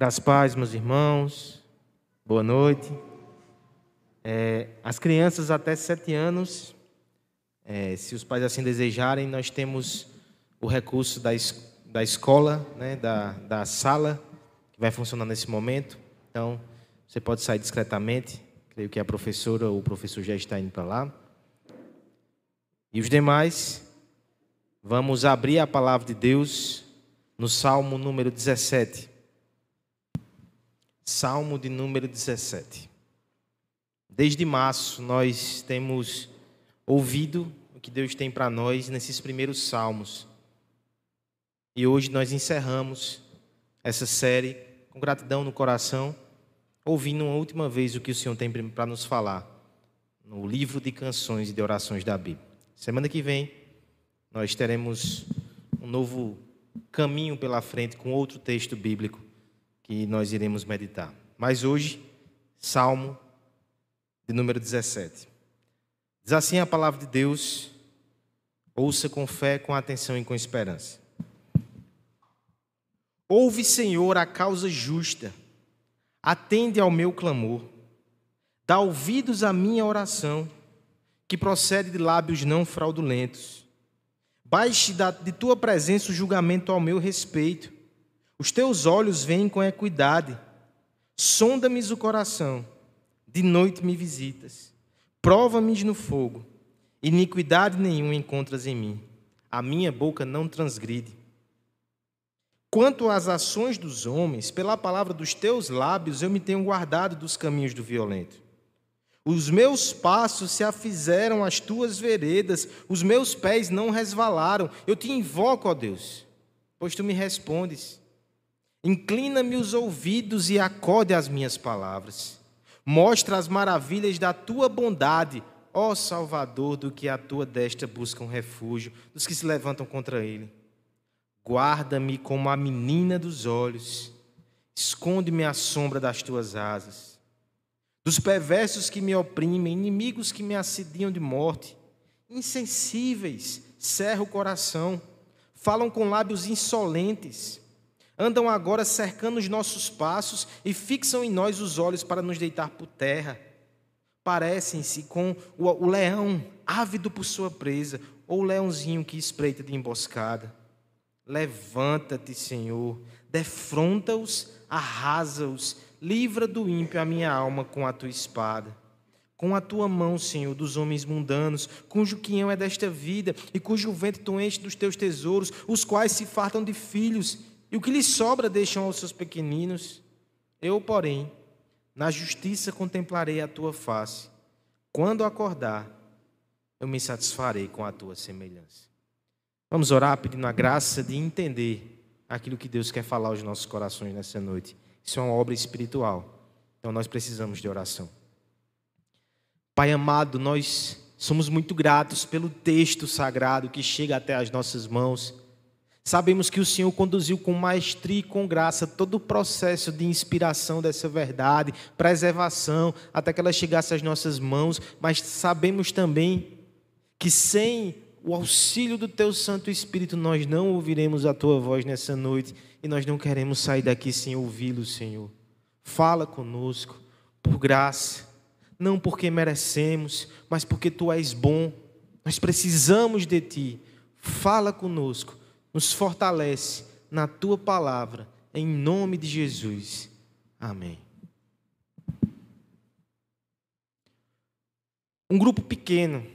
Das paz, meus irmãos. Boa noite. É, as crianças até sete anos, é, se os pais assim desejarem, nós temos o recurso da, es da escola, né, da, da sala, que vai funcionar nesse momento. Então, você pode sair discretamente. Creio que a professora ou o professor já está indo para lá. E os demais, vamos abrir a palavra de Deus no Salmo número 17. Salmo de número 17. Desde março nós temos ouvido o que Deus tem para nós nesses primeiros salmos. E hoje nós encerramos essa série com gratidão no coração, ouvindo uma última vez o que o Senhor tem para nos falar no livro de canções e de orações da Bíblia. Semana que vem nós teremos um novo caminho pela frente com outro texto bíblico que nós iremos meditar. Mas hoje, Salmo de número 17. Diz assim a palavra de Deus: ouça com fé, com atenção e com esperança. Ouve, Senhor, a causa justa, atende ao meu clamor, dá ouvidos à minha oração, que procede de lábios não fraudulentos. Baixe de tua presença o julgamento ao meu respeito os teus olhos veem com equidade. Sonda-me o coração. De noite me visitas. Prova-me no fogo. Iniquidade nenhuma encontras em mim. A minha boca não transgride. Quanto às ações dos homens, pela palavra dos teus lábios eu me tenho guardado dos caminhos do violento. Os meus passos se afizeram às tuas veredas, os meus pés não resvalaram. Eu te invoco, ó Deus, pois tu me respondes. Inclina-me os ouvidos e acode às minhas palavras. Mostra as maravilhas da tua bondade, ó Salvador, do que a tua destra busca um refúgio, dos que se levantam contra ele. Guarda-me como a menina dos olhos, esconde-me à sombra das tuas asas. Dos perversos que me oprimem, inimigos que me assediam de morte, insensíveis, cerra o coração, falam com lábios insolentes andam agora cercando os nossos passos e fixam em nós os olhos para nos deitar por terra. Parecem-se com o leão ávido por sua presa, ou o leãozinho que espreita de emboscada. Levanta-te, Senhor, defronta-os, arrasa-os, livra do ímpio a minha alma com a tua espada. Com a tua mão, Senhor, dos homens mundanos, cujo quinhão é desta vida e cujo ventre tu enche dos teus tesouros, os quais se fartam de filhos e o que lhe sobra deixam aos seus pequeninos. Eu, porém, na justiça contemplarei a tua face. Quando acordar, eu me satisfarei com a tua semelhança. Vamos orar pedindo a graça de entender aquilo que Deus quer falar aos nossos corações nessa noite. Isso é uma obra espiritual. Então nós precisamos de oração. Pai amado, nós somos muito gratos pelo texto sagrado que chega até as nossas mãos. Sabemos que o Senhor conduziu com maestria e com graça todo o processo de inspiração dessa verdade, preservação, até que ela chegasse às nossas mãos, mas sabemos também que sem o auxílio do Teu Santo Espírito nós não ouviremos a Tua voz nessa noite e nós não queremos sair daqui sem ouvi-lo, Senhor. Fala conosco, por graça, não porque merecemos, mas porque Tu és bom. Nós precisamos de Ti. Fala conosco nos fortalece na tua palavra, em nome de Jesus. Amém. Um grupo pequeno,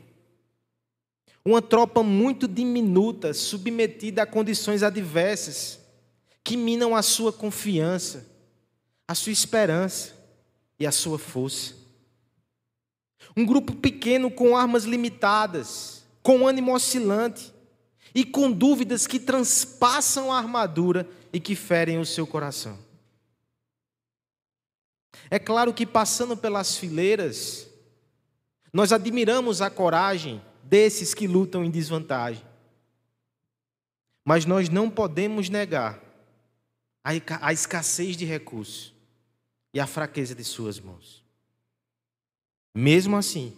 uma tropa muito diminuta, submetida a condições adversas, que minam a sua confiança, a sua esperança e a sua força. Um grupo pequeno com armas limitadas, com ânimo oscilante, e com dúvidas que transpassam a armadura e que ferem o seu coração. É claro que passando pelas fileiras, nós admiramos a coragem desses que lutam em desvantagem. Mas nós não podemos negar a escassez de recursos e a fraqueza de suas mãos. Mesmo assim,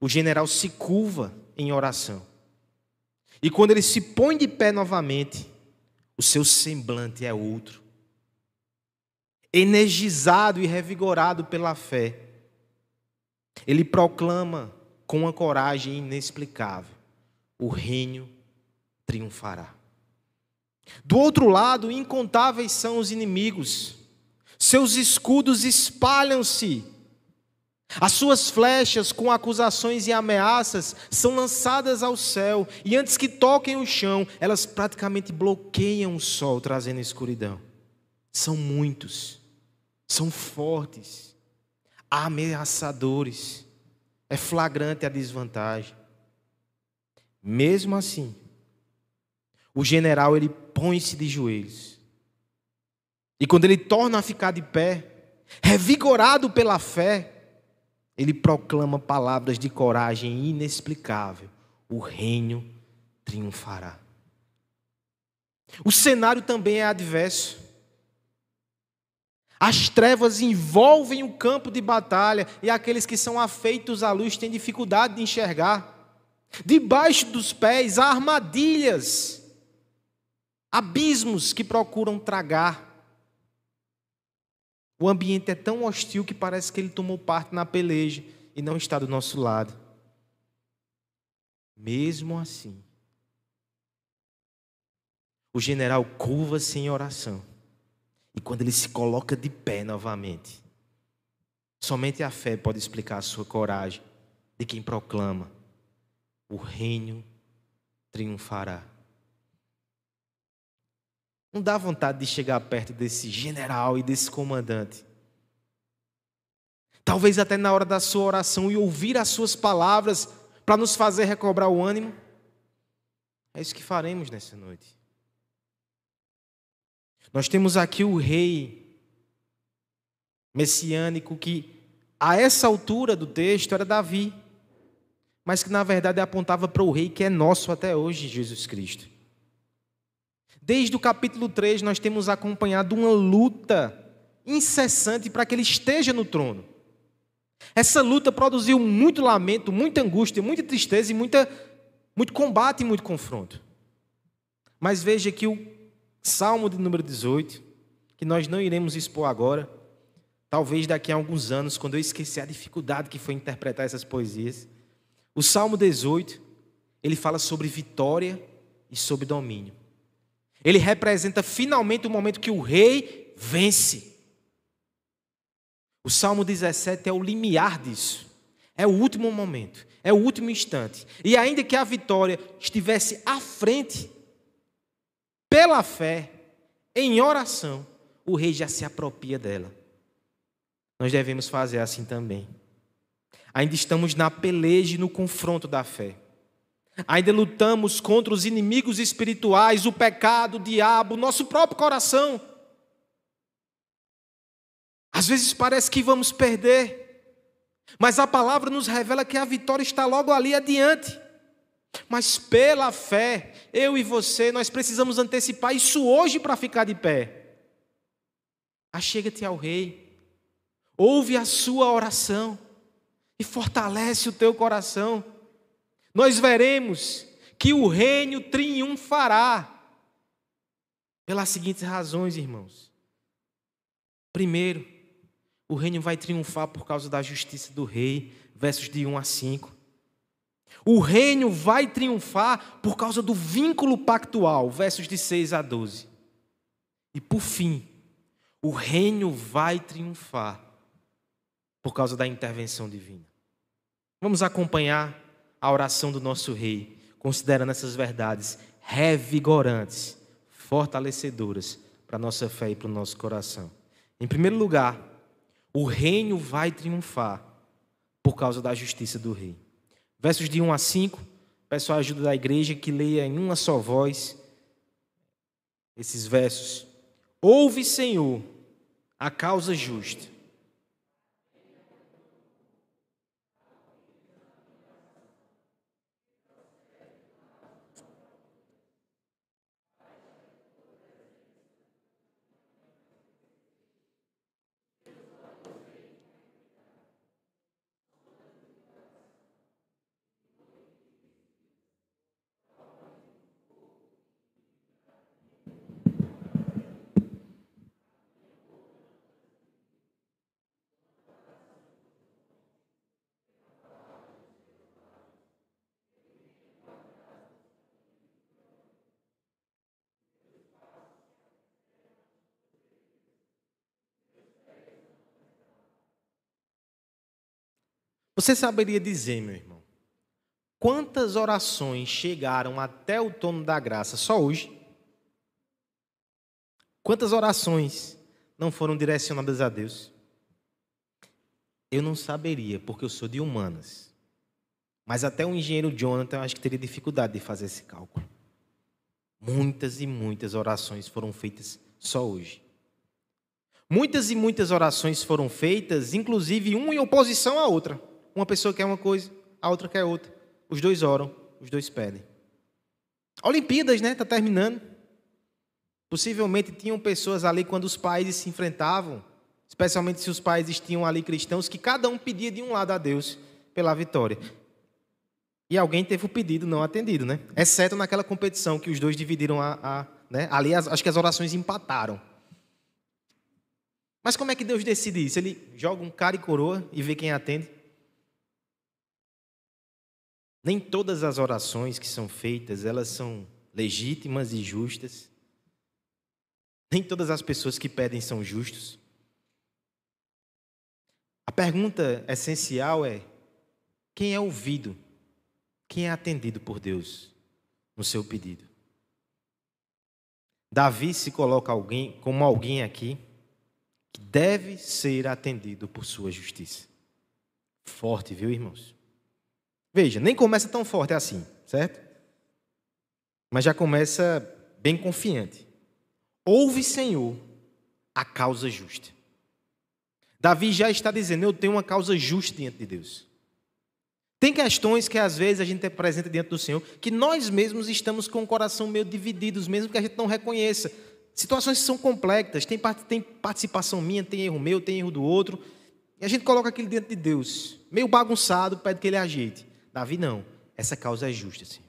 o general se curva em oração e quando ele se põe de pé novamente, o seu semblante é outro. energizado e revigorado pela fé, ele proclama com uma coragem inexplicável: o reino triunfará. Do outro lado, incontáveis são os inimigos, seus escudos espalham-se, as suas flechas com acusações e ameaças são lançadas ao céu, e antes que toquem o chão, elas praticamente bloqueiam o sol, trazendo escuridão. São muitos, são fortes, ameaçadores, é flagrante a desvantagem. Mesmo assim, o general ele põe-se de joelhos. E quando ele torna a ficar de pé, revigorado pela fé, ele proclama palavras de coragem inexplicável: o reino triunfará. O cenário também é adverso. As trevas envolvem o campo de batalha e aqueles que são afeitos à luz têm dificuldade de enxergar. Debaixo dos pés há armadilhas, abismos que procuram tragar. O ambiente é tão hostil que parece que ele tomou parte na peleja e não está do nosso lado. Mesmo assim, o general curva-se em oração. E quando ele se coloca de pé novamente, somente a fé pode explicar a sua coragem de quem proclama: o reino triunfará. Não dá vontade de chegar perto desse general e desse comandante. Talvez até na hora da sua oração e ouvir as suas palavras para nos fazer recobrar o ânimo. É isso que faremos nessa noite. Nós temos aqui o rei messiânico que, a essa altura do texto, era Davi, mas que na verdade apontava para o rei que é nosso até hoje, Jesus Cristo. Desde o capítulo 3, nós temos acompanhado uma luta incessante para que ele esteja no trono. Essa luta produziu muito lamento, muita angústia, muita tristeza e muita, muito combate e muito confronto. Mas veja que o Salmo de número 18, que nós não iremos expor agora, talvez daqui a alguns anos, quando eu esquecer a dificuldade que foi interpretar essas poesias, o Salmo 18, ele fala sobre vitória e sobre domínio. Ele representa finalmente o momento que o rei vence. O Salmo 17 é o limiar disso. É o último momento, é o último instante. E ainda que a vitória estivesse à frente, pela fé, em oração, o rei já se apropria dela. Nós devemos fazer assim também. Ainda estamos na peleja e no confronto da fé. Ainda lutamos contra os inimigos espirituais, o pecado, o diabo, nosso próprio coração. Às vezes parece que vamos perder, mas a palavra nos revela que a vitória está logo ali adiante. Mas pela fé, eu e você, nós precisamos antecipar isso hoje para ficar de pé. Achega-te ao Rei, ouve a sua oração e fortalece o teu coração nós veremos que o reino triunfará. Pelas seguintes razões, irmãos. Primeiro, o reino vai triunfar por causa da justiça do rei, versos de 1 a 5. O reino vai triunfar por causa do vínculo pactual, versos de 6 a 12. E por fim, o reino vai triunfar por causa da intervenção divina. Vamos acompanhar a oração do nosso Rei, considerando essas verdades revigorantes, fortalecedoras para a nossa fé e para o nosso coração. Em primeiro lugar, o reino vai triunfar por causa da justiça do Rei. Versos de 1 a 5, peço a ajuda da igreja que leia em uma só voz esses versos. Ouve, Senhor, a causa justa Você saberia dizer, meu irmão, quantas orações chegaram até o trono da graça só hoje? Quantas orações não foram direcionadas a Deus? Eu não saberia, porque eu sou de humanas. Mas até o engenheiro Jonathan, acho que teria dificuldade de fazer esse cálculo. Muitas e muitas orações foram feitas só hoje. Muitas e muitas orações foram feitas, inclusive uma em oposição à outra. Uma pessoa quer uma coisa, a outra quer outra. Os dois oram, os dois pedem. Olimpíadas, né? Está terminando. Possivelmente tinham pessoas ali quando os países se enfrentavam, especialmente se os países tinham ali cristãos, que cada um pedia de um lado a Deus pela vitória. E alguém teve o pedido não atendido, né? Exceto naquela competição que os dois dividiram a. a né? Ali as, acho que as orações empataram. Mas como é que Deus decide isso? Ele joga um cara e coroa e vê quem atende? Nem todas as orações que são feitas, elas são legítimas e justas. Nem todas as pessoas que pedem são justos. A pergunta essencial é: quem é ouvido quem é atendido por Deus no seu pedido? Davi se coloca alguém como alguém aqui que deve ser atendido por sua justiça. Forte, viu, irmãos? Veja, nem começa tão forte assim, certo? Mas já começa bem confiante. Ouve, Senhor, a causa justa. Davi já está dizendo: Eu tenho uma causa justa diante de Deus. Tem questões que às vezes a gente apresenta diante do Senhor que nós mesmos estamos com o coração meio divididos, mesmo que a gente não reconheça. Situações que são complexas, tem, tem participação minha, tem erro meu, tem erro do outro. E a gente coloca aquilo diante de Deus, meio bagunçado, pede que ele ajeite. Davi não, essa causa é justa, Senhor.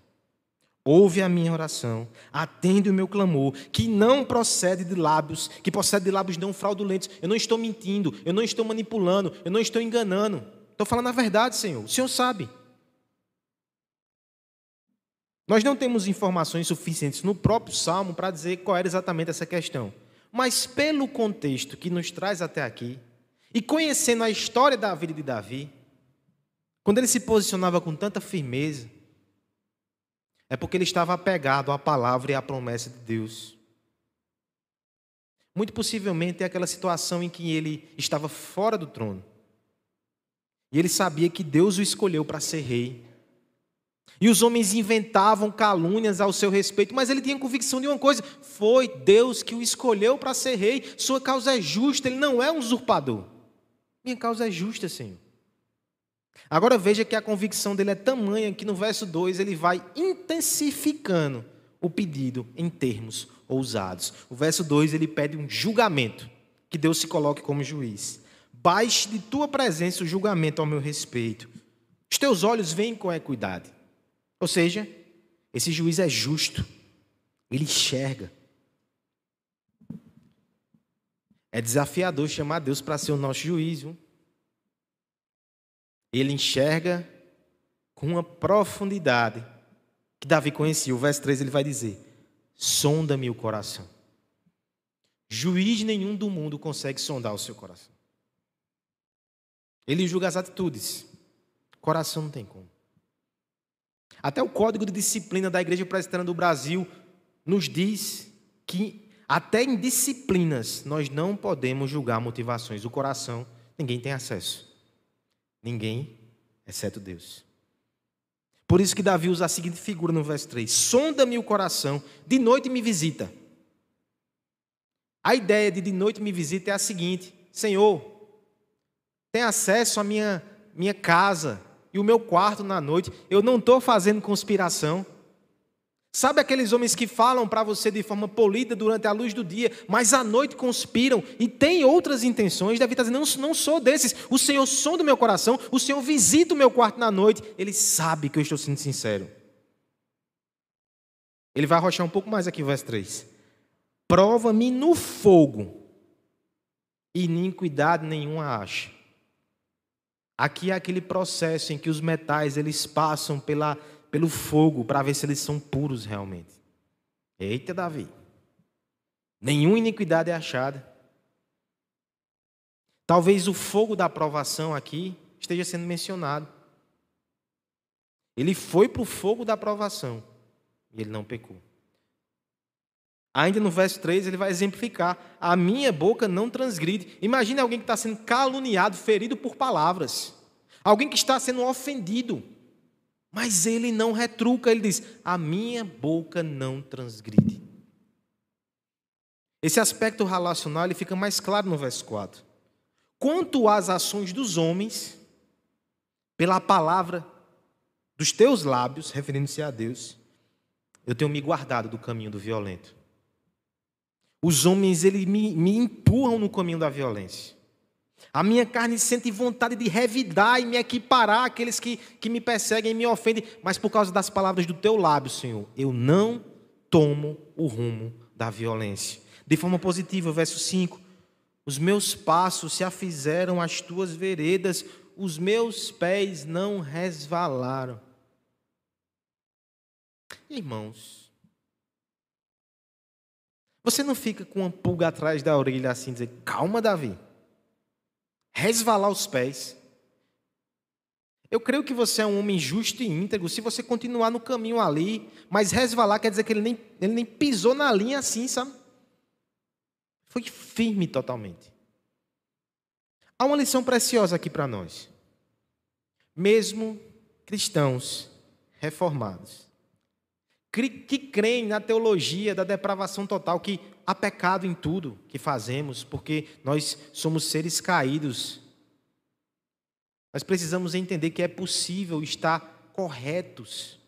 Ouve a minha oração, atende o meu clamor, que não procede de lábios, que procede de lábios não fraudulentos. Eu não estou mentindo, eu não estou manipulando, eu não estou enganando. Estou falando a verdade, Senhor. O Senhor sabe. Nós não temos informações suficientes no próprio Salmo para dizer qual era exatamente essa questão. Mas pelo contexto que nos traz até aqui, e conhecendo a história da vida de Davi, quando ele se posicionava com tanta firmeza, é porque ele estava apegado à palavra e à promessa de Deus. Muito possivelmente é aquela situação em que ele estava fora do trono. E ele sabia que Deus o escolheu para ser rei. E os homens inventavam calúnias ao seu respeito, mas ele tinha convicção de uma coisa: foi Deus que o escolheu para ser rei. Sua causa é justa, ele não é um usurpador. Minha causa é justa, Senhor. Agora veja que a convicção dele é tamanha que no verso 2 ele vai intensificando o pedido em termos ousados. O verso 2 ele pede um julgamento, que Deus se coloque como juiz baixe de tua presença o julgamento ao meu respeito. Os teus olhos veem com equidade. Ou seja, esse juiz é justo. Ele enxerga. É desafiador chamar Deus para ser o nosso juiz. Viu? Ele enxerga com uma profundidade que Davi conhecia. O verso 3 ele vai dizer: Sonda-me o coração. Juiz nenhum do mundo consegue sondar o seu coração. Ele julga as atitudes. Coração não tem como. Até o Código de Disciplina da Igreja Presbiteriana do Brasil nos diz que até em disciplinas nós não podemos julgar motivações. O coração, ninguém tem acesso. Ninguém, exceto Deus. Por isso que Davi usa a seguinte figura no verso 3: Sonda-me o coração, de noite me visita. A ideia de de noite me visita é a seguinte: Senhor, tem acesso à minha, minha casa e o meu quarto na noite. Eu não estou fazendo conspiração. Sabe aqueles homens que falam para você de forma polida durante a luz do dia, mas à noite conspiram e têm outras intenções? Davi está dizendo: não, não sou desses. O Senhor sonda o meu coração, o Senhor visita o meu quarto na noite. Ele sabe que eu estou sendo sincero. Ele vai arrochar um pouco mais aqui, verso 3. Prova-me no fogo, e iniquidade nenhuma acha. Aqui é aquele processo em que os metais eles passam pela, pelo fogo para ver se eles são puros realmente. Eita, Davi. Nenhuma iniquidade é achada. Talvez o fogo da aprovação aqui esteja sendo mencionado. Ele foi para o fogo da aprovação e ele não pecou. Ainda no verso 3, ele vai exemplificar: a minha boca não transgride. Imagine alguém que está sendo caluniado, ferido por palavras. Alguém que está sendo ofendido. Mas ele não retruca, ele diz: a minha boca não transgride. Esse aspecto relacional ele fica mais claro no verso 4. Quanto às ações dos homens, pela palavra dos teus lábios, referindo-se a Deus, eu tenho me guardado do caminho do violento. Os homens eles me, me empurram no caminho da violência. A minha carne sente vontade de revidar e me equiparar àqueles que, que me perseguem e me ofendem, mas por causa das palavras do teu lábio, Senhor, eu não tomo o rumo da violência. De forma positiva, verso 5: Os meus passos se afizeram às tuas veredas, os meus pés não resvalaram. Irmãos, você não fica com uma pulga atrás da orelha assim, dizer, calma, Davi. Resvalar os pés. Eu creio que você é um homem justo e íntegro se você continuar no caminho ali, mas resvalar quer dizer que ele nem, ele nem pisou na linha assim, sabe? Foi firme totalmente. Há uma lição preciosa aqui para nós. Mesmo cristãos reformados, que creem na teologia da depravação total, que há pecado em tudo que fazemos, porque nós somos seres caídos. Nós precisamos entender que é possível estar corretos,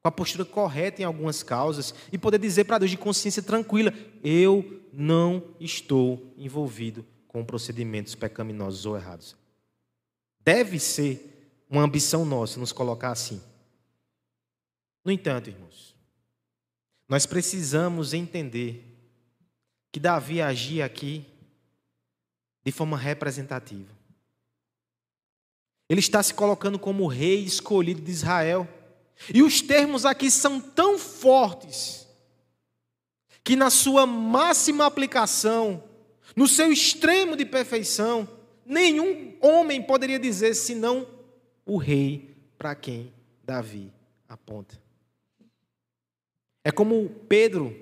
com a postura correta em algumas causas, e poder dizer para Deus de consciência tranquila: eu não estou envolvido com procedimentos pecaminosos ou errados. Deve ser uma ambição nossa nos colocar assim. No entanto, irmãos, nós precisamos entender que Davi agia aqui de forma representativa. Ele está se colocando como rei escolhido de Israel. E os termos aqui são tão fortes que, na sua máxima aplicação, no seu extremo de perfeição, nenhum homem poderia dizer senão o rei para quem Davi aponta. É como Pedro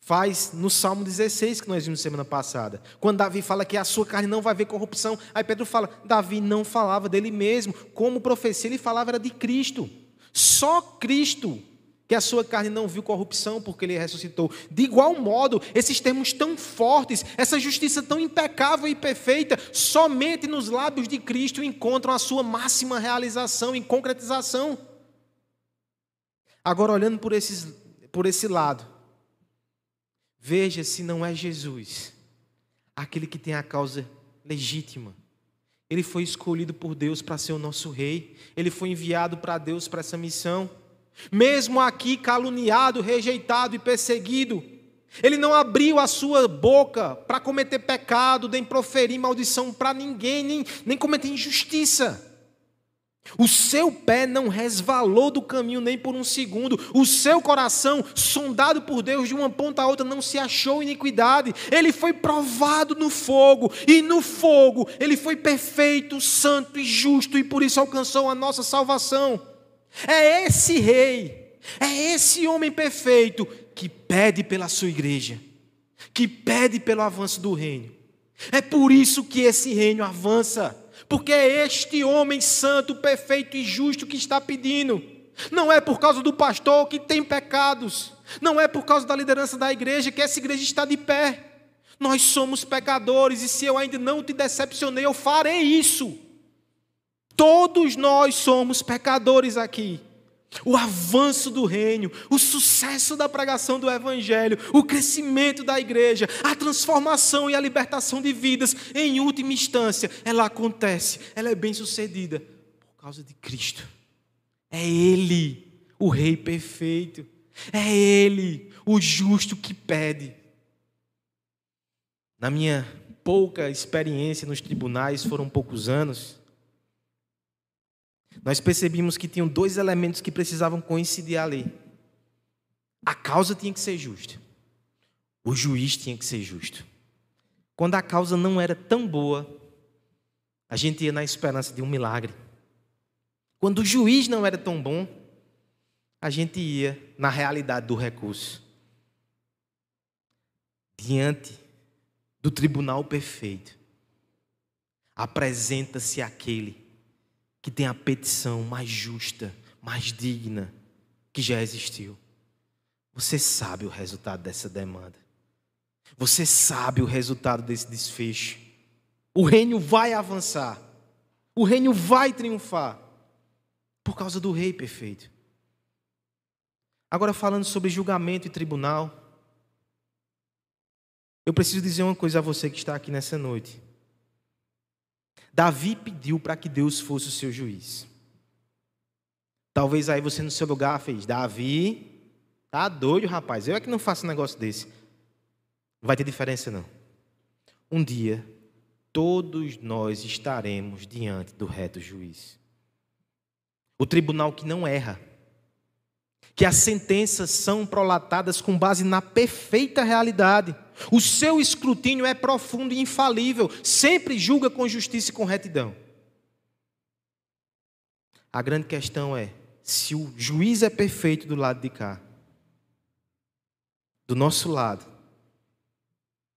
faz no Salmo 16 que nós vimos semana passada. Quando Davi fala que a sua carne não vai ver corrupção, aí Pedro fala: Davi não falava dele mesmo, como profecia ele falava era de Cristo. Só Cristo que a sua carne não viu corrupção porque ele ressuscitou. De igual modo, esses termos tão fortes, essa justiça tão impecável e perfeita, somente nos lábios de Cristo encontram a sua máxima realização e concretização. Agora, olhando por esses por esse lado. Veja se não é Jesus, aquele que tem a causa legítima. Ele foi escolhido por Deus para ser o nosso rei, ele foi enviado para Deus para essa missão. Mesmo aqui caluniado, rejeitado e perseguido, ele não abriu a sua boca para cometer pecado, nem proferir maldição para ninguém, nem, nem cometer injustiça. O seu pé não resvalou do caminho nem por um segundo. O seu coração, sondado por Deus de uma ponta a outra, não se achou iniquidade. Ele foi provado no fogo, e no fogo ele foi perfeito, santo e justo, e por isso alcançou a nossa salvação. É esse rei, é esse homem perfeito que pede pela sua igreja, que pede pelo avanço do reino. É por isso que esse reino avança porque é este homem santo, perfeito e justo que está pedindo. Não é por causa do pastor que tem pecados, não é por causa da liderança da igreja que essa igreja está de pé. Nós somos pecadores e se eu ainda não te decepcionei, eu farei isso. Todos nós somos pecadores aqui o avanço do reino, o sucesso da pregação do evangelho, o crescimento da igreja, a transformação e a libertação de vidas, em última instância, ela acontece, ela é bem-sucedida por causa de Cristo. É ele, o rei perfeito. É ele, o justo que pede. Na minha pouca experiência nos tribunais, foram poucos anos, nós percebimos que tinham dois elementos que precisavam coincidir ali. A causa tinha que ser justa. O juiz tinha que ser justo. Quando a causa não era tão boa, a gente ia na esperança de um milagre. Quando o juiz não era tão bom, a gente ia na realidade do recurso. Diante do tribunal perfeito, apresenta-se aquele que tem a petição mais justa, mais digna que já existiu. Você sabe o resultado dessa demanda. Você sabe o resultado desse desfecho. O reino vai avançar. O reino vai triunfar. Por causa do rei perfeito. Agora, falando sobre julgamento e tribunal, eu preciso dizer uma coisa a você que está aqui nessa noite. Davi pediu para que Deus fosse o seu juiz. Talvez aí você no seu lugar fez, Davi, tá doido, rapaz. Eu é que não faço um negócio desse. Não vai ter diferença não. Um dia todos nós estaremos diante do reto juiz. O tribunal que não erra. Que as sentenças são prolatadas com base na perfeita realidade. O seu escrutínio é profundo e infalível, sempre julga com justiça e com retidão. A grande questão é se o juiz é perfeito do lado de cá. Do nosso lado,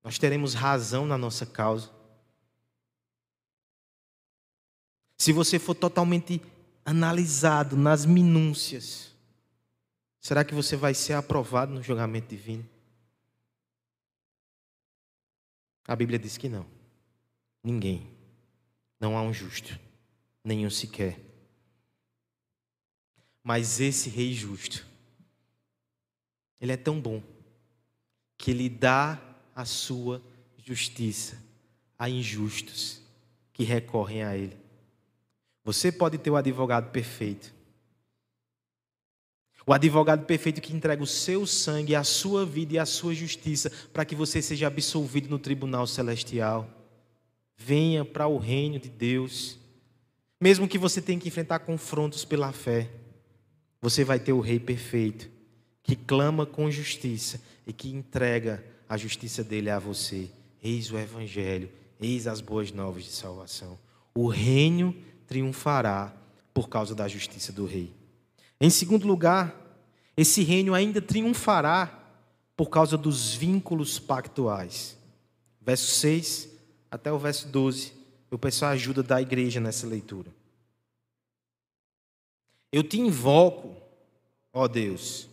nós teremos razão na nossa causa. Se você for totalmente analisado nas minúcias, será que você vai ser aprovado no julgamento divino? A Bíblia diz que não. Ninguém. Não há um justo, nenhum sequer. Mas esse rei justo, ele é tão bom que ele dá a sua justiça a injustos que recorrem a ele. Você pode ter o advogado perfeito. O advogado perfeito que entrega o seu sangue, a sua vida e a sua justiça para que você seja absolvido no tribunal celestial. Venha para o reino de Deus. Mesmo que você tenha que enfrentar confrontos pela fé, você vai ter o rei perfeito que clama com justiça e que entrega a justiça dele a você. Eis o evangelho, eis as boas novas de salvação. O reino triunfará por causa da justiça do rei. Em segundo lugar, esse reino ainda triunfará por causa dos vínculos pactuais. Verso 6 até o verso 12. Eu peço a ajuda da igreja nessa leitura. Eu te invoco, ó Deus,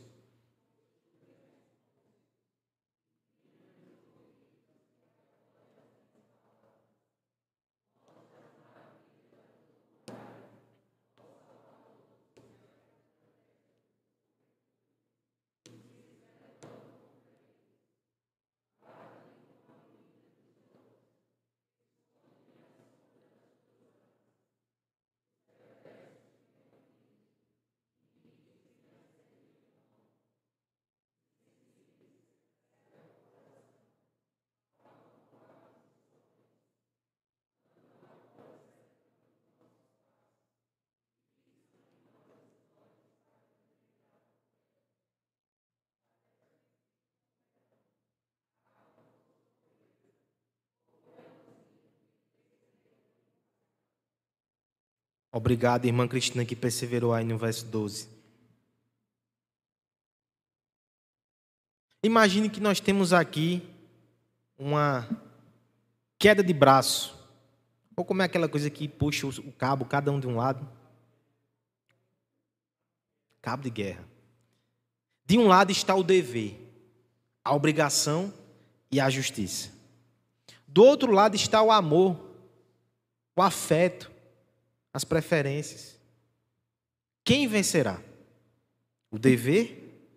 Obrigado, irmã Cristina, que perseverou aí no verso 12. Imagine que nós temos aqui uma queda de braço. Ou como é aquela coisa que puxa o cabo, cada um de um lado? Cabo de guerra. De um lado está o dever, a obrigação e a justiça. Do outro lado está o amor, o afeto, as preferências. Quem vencerá? O dever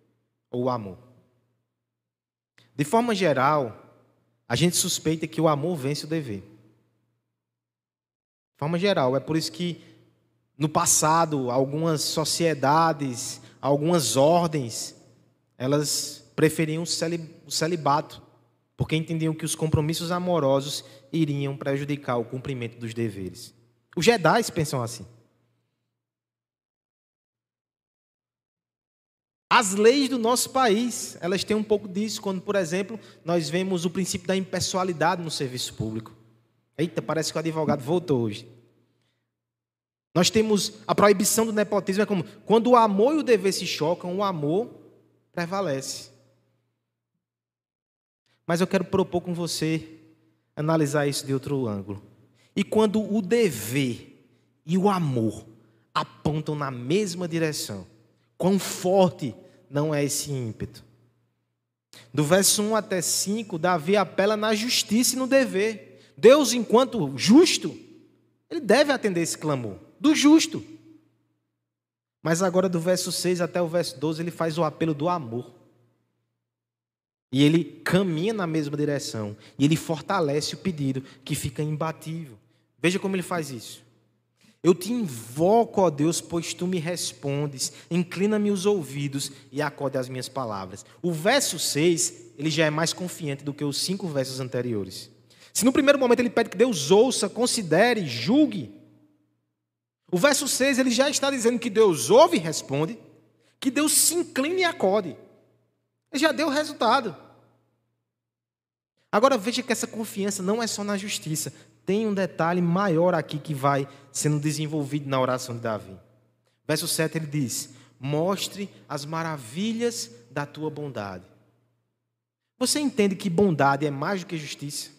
ou o amor? De forma geral, a gente suspeita que o amor vence o dever. De forma geral, é por isso que no passado algumas sociedades, algumas ordens, elas preferiam o celibato, porque entendiam que os compromissos amorosos iriam prejudicar o cumprimento dos deveres. Os Jedi pensam assim. As leis do nosso país, elas têm um pouco disso, quando, por exemplo, nós vemos o princípio da impessoalidade no serviço público. Eita, parece que o advogado voltou hoje. Nós temos a proibição do nepotismo, é como quando o amor e o dever se chocam, o amor prevalece. Mas eu quero propor com você analisar isso de outro ângulo. E quando o dever e o amor apontam na mesma direção, quão forte não é esse ímpeto? Do verso 1 até 5, Davi apela na justiça e no dever. Deus, enquanto justo, ele deve atender esse clamor, do justo. Mas agora, do verso 6 até o verso 12, ele faz o apelo do amor. E ele caminha na mesma direção. E ele fortalece o pedido, que fica imbatível. Veja como ele faz isso. Eu te invoco, ó Deus, pois tu me respondes. Inclina-me os ouvidos e acorde as minhas palavras. O verso 6, ele já é mais confiante do que os cinco versos anteriores. Se no primeiro momento ele pede que Deus ouça, considere, julgue. O verso 6, ele já está dizendo que Deus ouve e responde, que Deus se incline e acorde. Ele já deu o resultado. Agora veja que essa confiança não é só na justiça. Tem um detalhe maior aqui que vai sendo desenvolvido na oração de Davi. Verso 7 ele diz: Mostre as maravilhas da tua bondade. Você entende que bondade é mais do que justiça?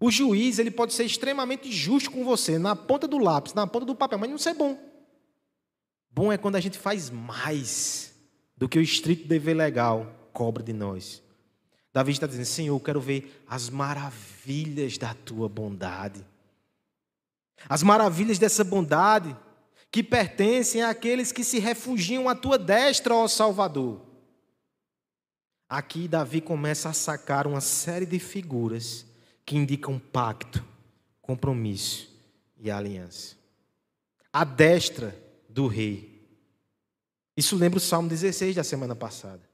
O juiz ele pode ser extremamente justo com você, na ponta do lápis, na ponta do papel, mas não ser bom. Bom é quando a gente faz mais do que o estrito dever legal cobra de nós. Davi está dizendo: Senhor, eu quero ver as maravilhas da tua bondade. As maravilhas dessa bondade que pertencem àqueles que se refugiam à tua destra, ó Salvador. Aqui Davi começa a sacar uma série de figuras que indicam pacto, compromisso e aliança. A destra do rei. Isso lembra o Salmo 16 da semana passada.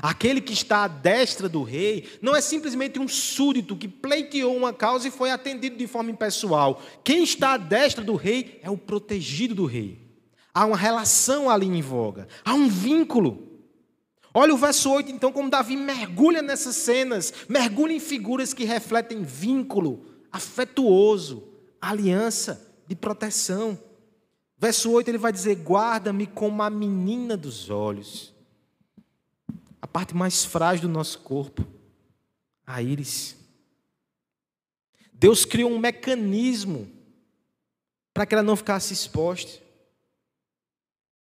Aquele que está à destra do rei não é simplesmente um súdito que pleiteou uma causa e foi atendido de forma impessoal. Quem está à destra do rei é o protegido do rei. Há uma relação ali em voga, há um vínculo. Olha o verso 8, então, como Davi mergulha nessas cenas, mergulha em figuras que refletem vínculo afetuoso, aliança de proteção. Verso 8 ele vai dizer: Guarda-me como a menina dos olhos a parte mais frágil do nosso corpo, a íris. Deus criou um mecanismo para que ela não ficasse exposta.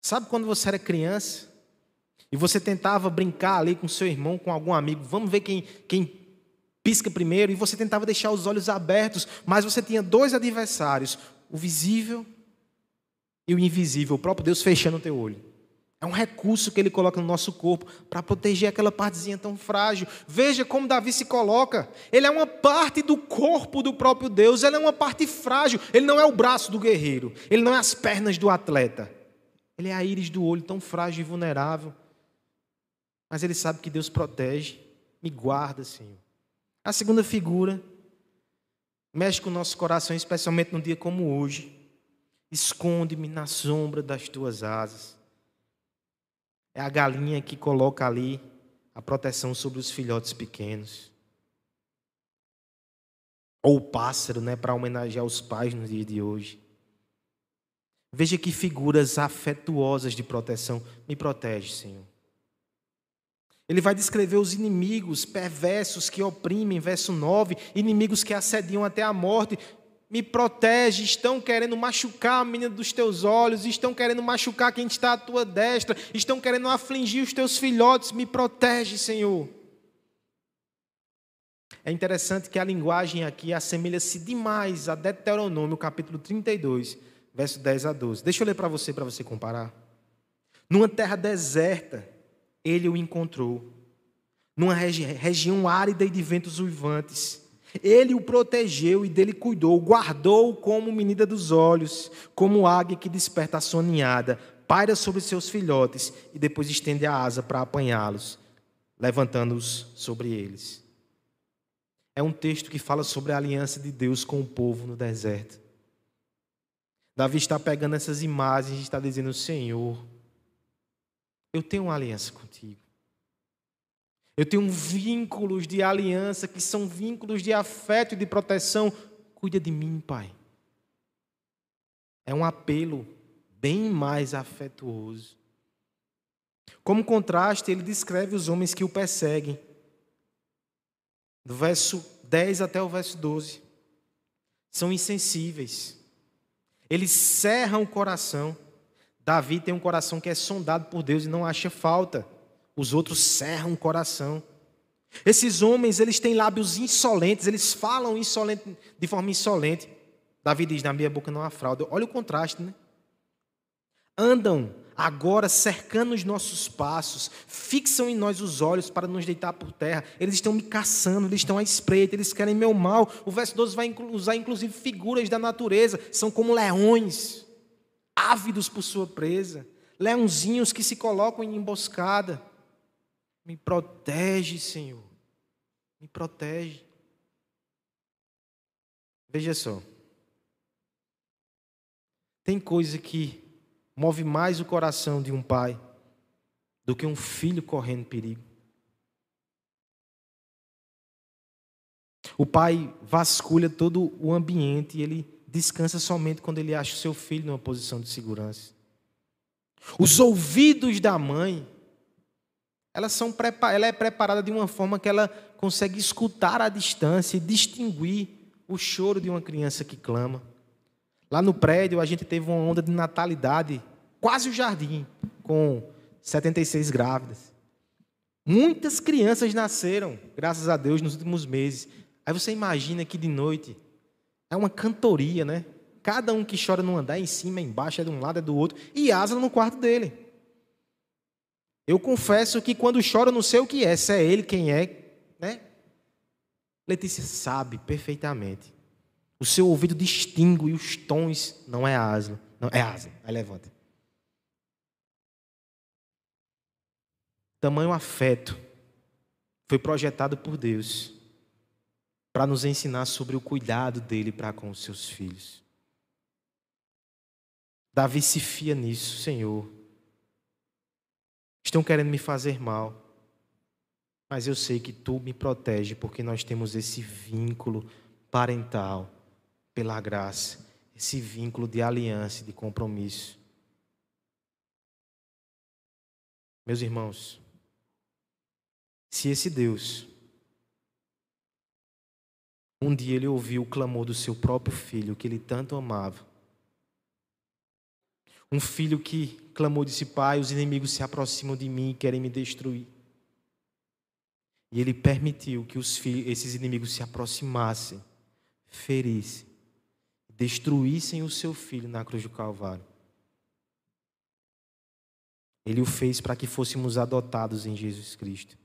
Sabe quando você era criança e você tentava brincar ali com seu irmão, com algum amigo, vamos ver quem, quem pisca primeiro, e você tentava deixar os olhos abertos, mas você tinha dois adversários, o visível e o invisível, o próprio Deus fechando o teu olho. É um recurso que ele coloca no nosso corpo para proteger aquela partezinha tão frágil. Veja como Davi se coloca. Ele é uma parte do corpo do próprio Deus, ele é uma parte frágil. Ele não é o braço do guerreiro, ele não é as pernas do atleta. Ele é a íris do olho, tão frágil e vulnerável. Mas ele sabe que Deus protege, me guarda, Senhor. A segunda figura mexe com o nosso coração, especialmente num dia como hoje. Esconde-me na sombra das tuas asas. É a galinha que coloca ali a proteção sobre os filhotes pequenos. Ou o pássaro, né, para homenagear os pais no dia de hoje. Veja que figuras afetuosas de proteção. Me protege, Senhor. Ele vai descrever os inimigos perversos que oprimem, verso 9, inimigos que assediam até a morte me protege, estão querendo machucar a menina dos teus olhos, estão querendo machucar quem está à tua destra, estão querendo afligir os teus filhotes, me protege, Senhor. É interessante que a linguagem aqui assemelha-se demais a Deuteronômio, capítulo 32, verso 10 a 12. Deixa eu ler para você, para você comparar. Numa terra deserta, ele o encontrou, numa regi região árida e de ventos uivantes ele o protegeu e dele cuidou, guardou como menina dos olhos, como águia que desperta a sua ninhada, paira sobre seus filhotes e depois estende a asa para apanhá-los, levantando-os sobre eles. É um texto que fala sobre a aliança de Deus com o povo no deserto. Davi está pegando essas imagens e está dizendo: Senhor, eu tenho uma aliança contigo. Eu tenho vínculos de aliança que são vínculos de afeto e de proteção. Cuida de mim, Pai. É um apelo bem mais afetuoso. Como contraste, ele descreve os homens que o perseguem. Do verso 10 até o verso 12. São insensíveis. Eles cerram o coração. Davi tem um coração que é sondado por Deus e não acha falta. Os outros cerram o coração. Esses homens, eles têm lábios insolentes, eles falam insolente, de forma insolente. Davi diz: Na minha boca não há fraude. Olha o contraste, né? Andam agora cercando os nossos passos, fixam em nós os olhos para nos deitar por terra. Eles estão me caçando, eles estão à espreita, eles querem meu mal. O verso 12 vai usar inclusive figuras da natureza, são como leões ávidos por sua presa, leãozinhos que se colocam em emboscada. Me protege, Senhor. Me protege. Veja só. Tem coisa que move mais o coração de um pai do que um filho correndo perigo. O pai vasculha todo o ambiente e ele descansa somente quando ele acha o seu filho numa posição de segurança. Os ouvidos da mãe, elas são ela é preparada de uma forma que ela consegue escutar à distância e distinguir o choro de uma criança que clama. Lá no prédio a gente teve uma onda de natalidade, quase o jardim, com 76 grávidas. Muitas crianças nasceram, graças a Deus, nos últimos meses. Aí você imagina que de noite é uma cantoria, né? Cada um que chora num andar, em cima, embaixo, é de um lado, é do outro. E Asa no quarto dele. Eu confesso que quando choro, não sei o que é, se é ele, quem é, né? Letícia sabe perfeitamente. O seu ouvido distingue os tons, não é Asa. Não, é Asa. Aí levanta. Tamanho afeto foi projetado por Deus para nos ensinar sobre o cuidado dele para com os seus filhos. Davi se fia nisso, Senhor. Estão querendo me fazer mal, mas eu sei que tu me protege porque nós temos esse vínculo parental pela graça, esse vínculo de aliança de compromisso. Meus irmãos, se esse Deus um dia ele ouviu o clamor do seu próprio filho, que ele tanto amava. Um filho que clamou disse: Pai, os inimigos se aproximam de mim e querem me destruir. E ele permitiu que os filhos, esses inimigos se aproximassem, ferissem, destruíssem o seu filho na cruz do Calvário. Ele o fez para que fôssemos adotados em Jesus Cristo.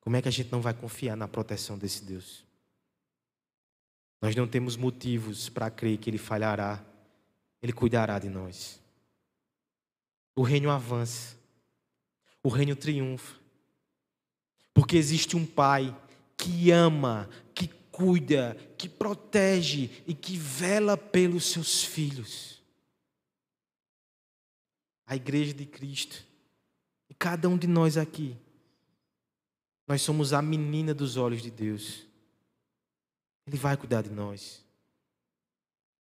Como é que a gente não vai confiar na proteção desse Deus? Nós não temos motivos para crer que Ele falhará, Ele cuidará de nós. O reino avança, o reino triunfa, porque existe um Pai que ama, que cuida, que protege e que vela pelos seus filhos. A igreja de Cristo, e cada um de nós aqui, nós somos a menina dos olhos de Deus. Ele vai cuidar de nós.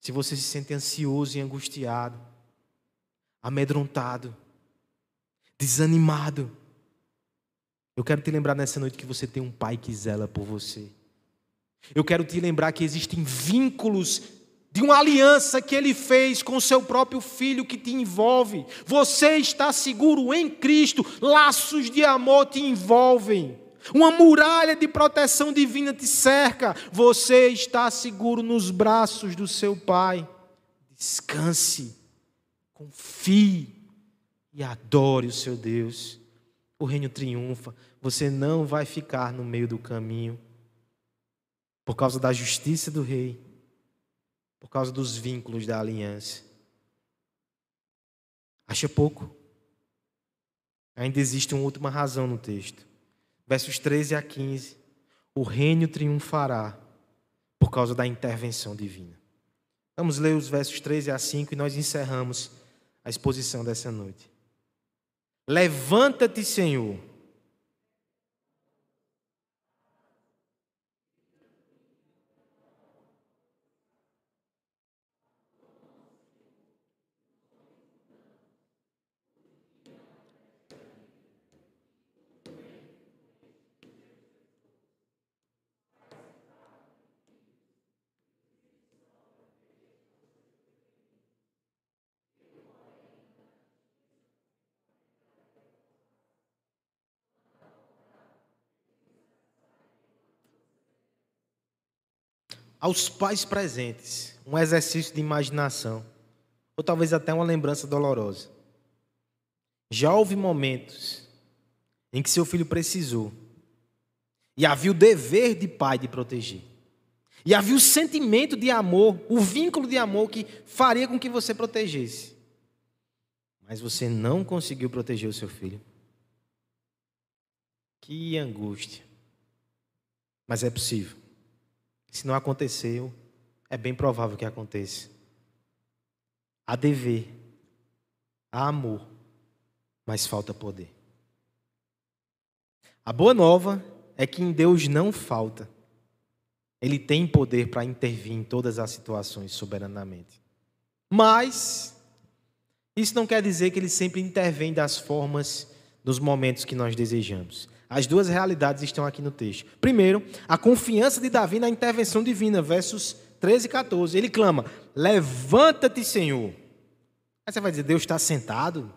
Se você se sente ansioso e angustiado, amedrontado, desanimado, eu quero te lembrar nessa noite que você tem um pai que zela por você. Eu quero te lembrar que existem vínculos de uma aliança que ele fez com o seu próprio filho que te envolve. Você está seguro em Cristo, laços de amor te envolvem. Uma muralha de proteção divina te cerca. Você está seguro nos braços do seu Pai. Descanse, confie e adore o seu Deus. O reino triunfa. Você não vai ficar no meio do caminho por causa da justiça do rei, por causa dos vínculos da aliança. Acha pouco? Ainda existe uma última razão no texto versos 13 a 15, o reino triunfará por causa da intervenção divina. Vamos ler os versos 13 a 5 e nós encerramos a exposição dessa noite. Levanta-te, Senhor, aos pais presentes um exercício de imaginação, ou talvez até uma lembrança dolorosa. Já houve momentos em que seu filho precisou, e havia o dever de pai de proteger. E havia o sentimento de amor, o vínculo de amor que faria com que você protegesse. Mas você não conseguiu proteger o seu filho. Que angústia. Mas é possível. Se não aconteceu, é bem provável que aconteça. Há dever, há amor, mas falta poder. A boa nova é que em Deus não falta. Ele tem poder para intervir em todas as situações soberanamente. Mas isso não quer dizer que ele sempre intervém das formas, nos momentos que nós desejamos. As duas realidades estão aqui no texto. Primeiro, a confiança de Davi na intervenção divina, versos 13 e 14. Ele clama: Levanta-te, Senhor. Aí você vai dizer: Deus está sentado?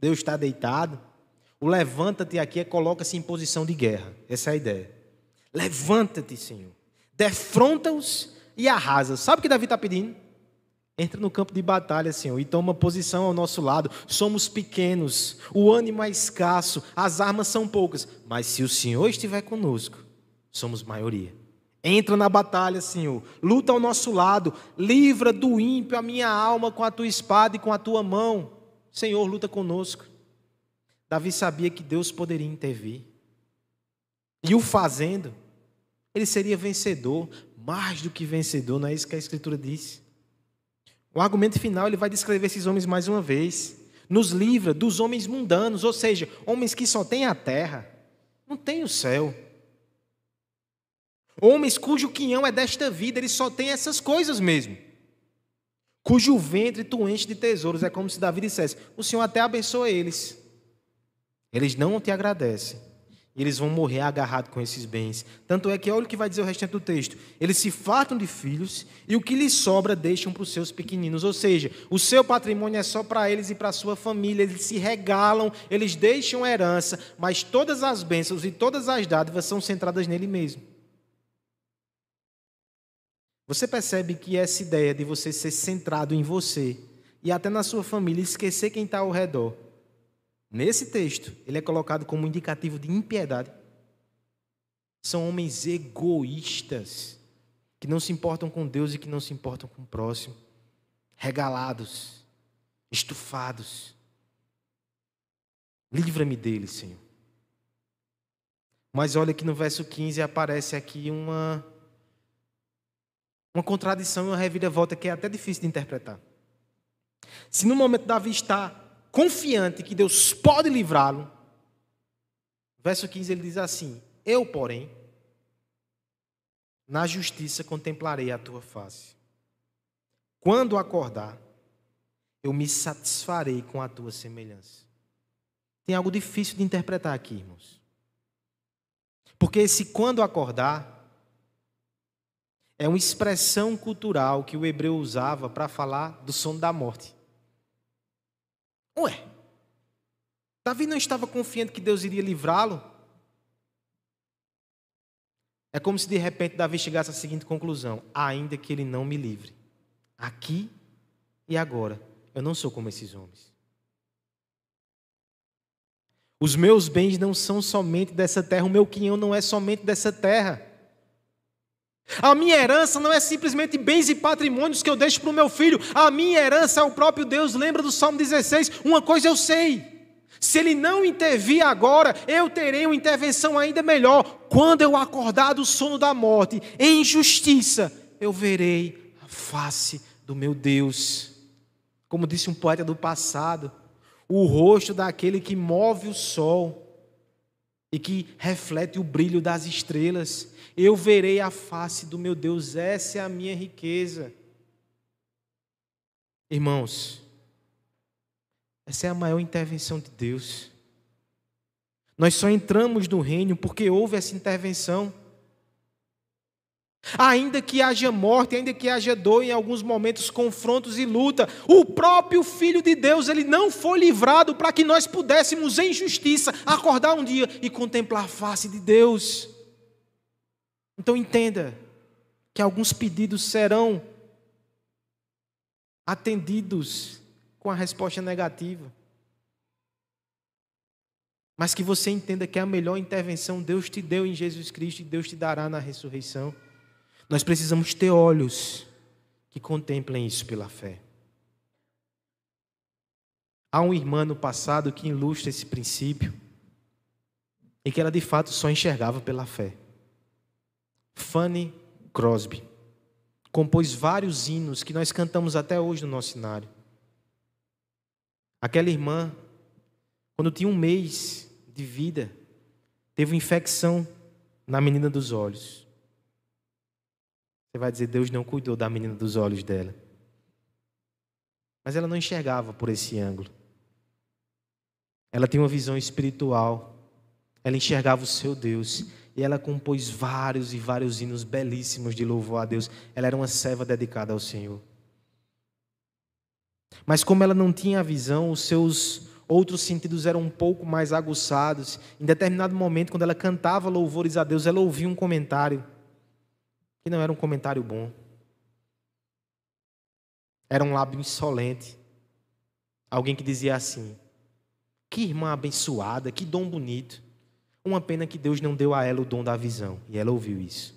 Deus está deitado? O levanta-te aqui é coloca-se em posição de guerra. Essa é a ideia. Levanta-te, Senhor. Defronta-os e arrasa. Sabe o que Davi está pedindo? Entra no campo de batalha, Senhor, e toma posição ao nosso lado. Somos pequenos, o ânimo é escasso, as armas são poucas, mas se o Senhor estiver conosco, somos maioria. Entra na batalha, Senhor, luta ao nosso lado, livra do ímpio a minha alma com a tua espada e com a tua mão. Senhor, luta conosco. Davi sabia que Deus poderia intervir, e o fazendo, ele seria vencedor, mais do que vencedor, não é isso que a Escritura diz. O argumento final ele vai descrever esses homens mais uma vez. Nos livra dos homens mundanos, ou seja, homens que só têm a terra, não têm o céu. Homens cujo quinhão é desta vida, eles só têm essas coisas mesmo. Cujo ventre tu enche de tesouros. É como se Davi dissesse: O Senhor até abençoa eles. Eles não te agradecem. E eles vão morrer agarrados com esses bens. Tanto é que olha o que vai dizer o restante do texto. Eles se fartam de filhos e o que lhes sobra deixam para os seus pequeninos. Ou seja, o seu patrimônio é só para eles e para a sua família. Eles se regalam, eles deixam herança, mas todas as bênçãos e todas as dádivas são centradas nele mesmo. Você percebe que essa ideia de você ser centrado em você e até na sua família, esquecer quem está ao redor, Nesse texto, ele é colocado como indicativo de impiedade. São homens egoístas, que não se importam com Deus e que não se importam com o próximo, regalados, estufados. Livra-me deles, Senhor. Mas olha que no verso 15 aparece aqui uma uma contradição e uma reviravolta que é até difícil de interpretar. Se no momento Davi está confiante que Deus pode livrá-lo. Verso 15 ele diz assim: Eu, porém, na justiça contemplarei a tua face. Quando acordar, eu me satisfarei com a tua semelhança. Tem algo difícil de interpretar aqui, irmãos. Porque esse quando acordar é uma expressão cultural que o hebreu usava para falar do sono da morte. Ué, Davi não estava confiante que Deus iria livrá-lo? É como se de repente Davi chegasse à seguinte conclusão: ainda que ele não me livre, aqui e agora, eu não sou como esses homens. Os meus bens não são somente dessa terra, o meu quinhão não é somente dessa terra. A minha herança não é simplesmente bens e patrimônios que eu deixo para o meu filho. A minha herança é o próprio Deus. Lembra do Salmo 16? Uma coisa eu sei. Se ele não intervir agora, eu terei uma intervenção ainda melhor. Quando eu acordar do sono da morte, em justiça, eu verei a face do meu Deus. Como disse um poeta do passado, o rosto daquele que move o sol e que reflete o brilho das estrelas. Eu verei a face do meu Deus, essa é a minha riqueza. Irmãos, essa é a maior intervenção de Deus. Nós só entramos no reino porque houve essa intervenção. Ainda que haja morte, ainda que haja dor, em alguns momentos confrontos e luta, o próprio Filho de Deus, ele não foi livrado para que nós pudéssemos, em justiça, acordar um dia e contemplar a face de Deus. Então entenda que alguns pedidos serão atendidos com a resposta negativa. Mas que você entenda que a melhor intervenção Deus te deu em Jesus Cristo e Deus te dará na ressurreição. Nós precisamos ter olhos que contemplem isso pela fé. Há um irmã no passado que ilustra esse princípio e que ela de fato só enxergava pela fé. Fanny Crosby compôs vários hinos que nós cantamos até hoje no nosso cenário. Aquela irmã, quando tinha um mês de vida, teve uma infecção na menina dos olhos. Você vai dizer, Deus não cuidou da menina dos olhos dela. Mas ela não enxergava por esse ângulo. Ela tinha uma visão espiritual. Ela enxergava o seu Deus. E ela compôs vários e vários hinos belíssimos de louvor a Deus. Ela era uma serva dedicada ao Senhor. Mas como ela não tinha a visão, os seus outros sentidos eram um pouco mais aguçados. Em determinado momento, quando ela cantava louvores a Deus, ela ouvia um comentário que não era um comentário bom. Era um lábio insolente. Alguém que dizia assim: Que irmã abençoada, que dom bonito. Uma pena que Deus não deu a ela o dom da visão. E ela ouviu isso.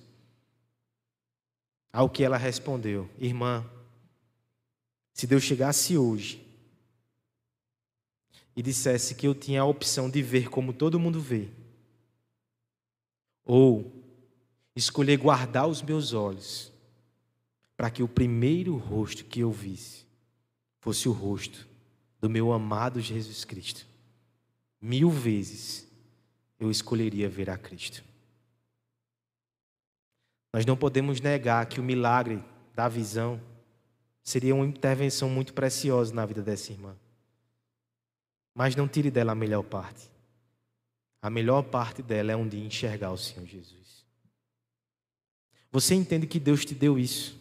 Ao que ela respondeu: Irmã, se Deus chegasse hoje e dissesse que eu tinha a opção de ver como todo mundo vê, ou escolher guardar os meus olhos para que o primeiro rosto que eu visse fosse o rosto do meu amado Jesus Cristo. Mil vezes eu escolheria ver a Cristo. Nós não podemos negar que o milagre da visão seria uma intervenção muito preciosa na vida dessa irmã. Mas não tire dela a melhor parte. A melhor parte dela é um dia enxergar o Senhor Jesus. Você entende que Deus te deu isso.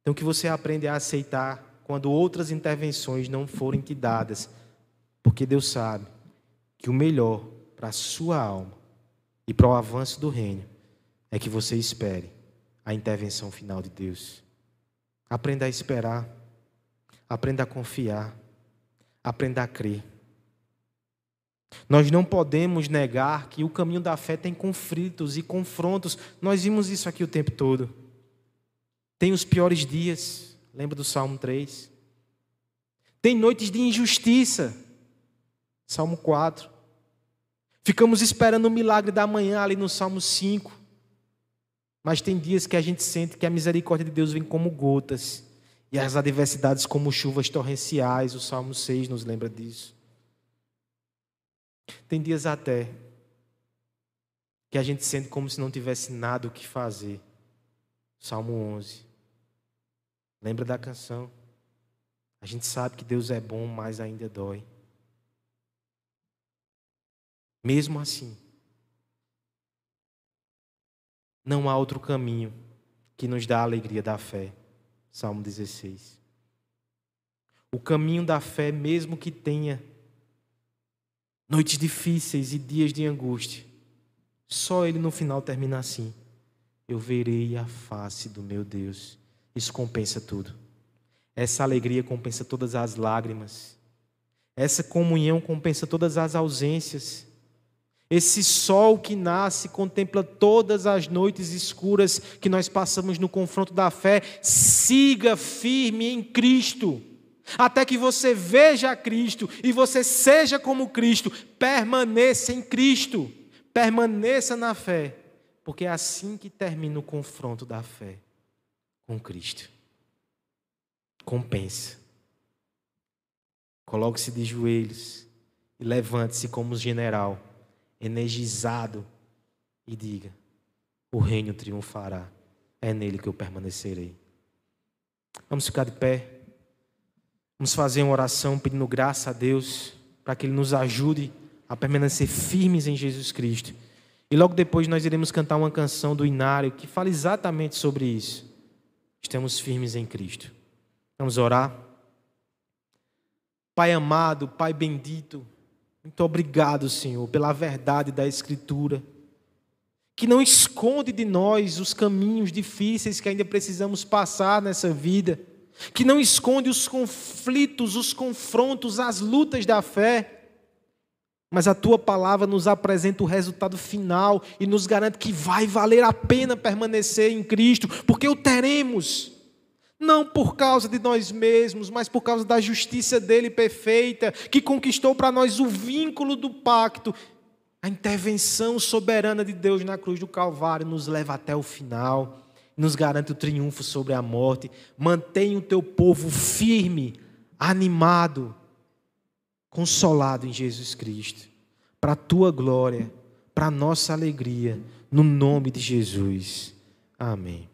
Então que você aprenda a aceitar quando outras intervenções não forem te dadas, porque Deus sabe que o melhor para a sua alma e para o avanço do reino é que você espere a intervenção final de Deus. Aprenda a esperar, aprenda a confiar, aprenda a crer. Nós não podemos negar que o caminho da fé tem conflitos e confrontos. Nós vimos isso aqui o tempo todo. Tem os piores dias, lembra do Salmo 3? Tem noites de injustiça, Salmo 4. Ficamos esperando o milagre da manhã ali no Salmo 5. Mas tem dias que a gente sente que a misericórdia de Deus vem como gotas e as adversidades como chuvas torrenciais. O Salmo 6 nos lembra disso. Tem dias até que a gente sente como se não tivesse nada o que fazer. Salmo 11. Lembra da canção? A gente sabe que Deus é bom, mas ainda dói. Mesmo assim, não há outro caminho que nos dá a alegria da fé. Salmo 16. O caminho da fé, mesmo que tenha noites difíceis e dias de angústia. Só ele no final termina assim: Eu verei a face do meu Deus. Isso compensa tudo. Essa alegria compensa todas as lágrimas. Essa comunhão compensa todas as ausências. Esse sol que nasce contempla todas as noites escuras que nós passamos no confronto da fé. Siga firme em Cristo até que você veja Cristo e você seja como Cristo, permaneça em Cristo, permaneça na fé, porque é assim que termina o confronto da fé com Cristo. Compensa. Coloque-se de joelhos e levante-se como general, energizado, e diga: O reino triunfará, é nele que eu permanecerei. Vamos ficar de pé. Vamos fazer uma oração pedindo graça a Deus para que Ele nos ajude a permanecer firmes em Jesus Cristo. E logo depois nós iremos cantar uma canção do Inário que fala exatamente sobre isso. Estamos firmes em Cristo. Vamos orar. Pai amado, Pai bendito, muito obrigado, Senhor, pela verdade da Escritura que não esconde de nós os caminhos difíceis que ainda precisamos passar nessa vida, que não esconde os conflitos, os confrontos, as lutas da fé. Mas a tua palavra nos apresenta o resultado final e nos garante que vai valer a pena permanecer em Cristo, porque o teremos não por causa de nós mesmos, mas por causa da justiça dele perfeita, que conquistou para nós o vínculo do pacto. A intervenção soberana de Deus na cruz do Calvário nos leva até o final, nos garante o triunfo sobre a morte. Mantenha o teu povo firme, animado, consolado em Jesus Cristo, para a tua glória, para a nossa alegria, no nome de Jesus. Amém.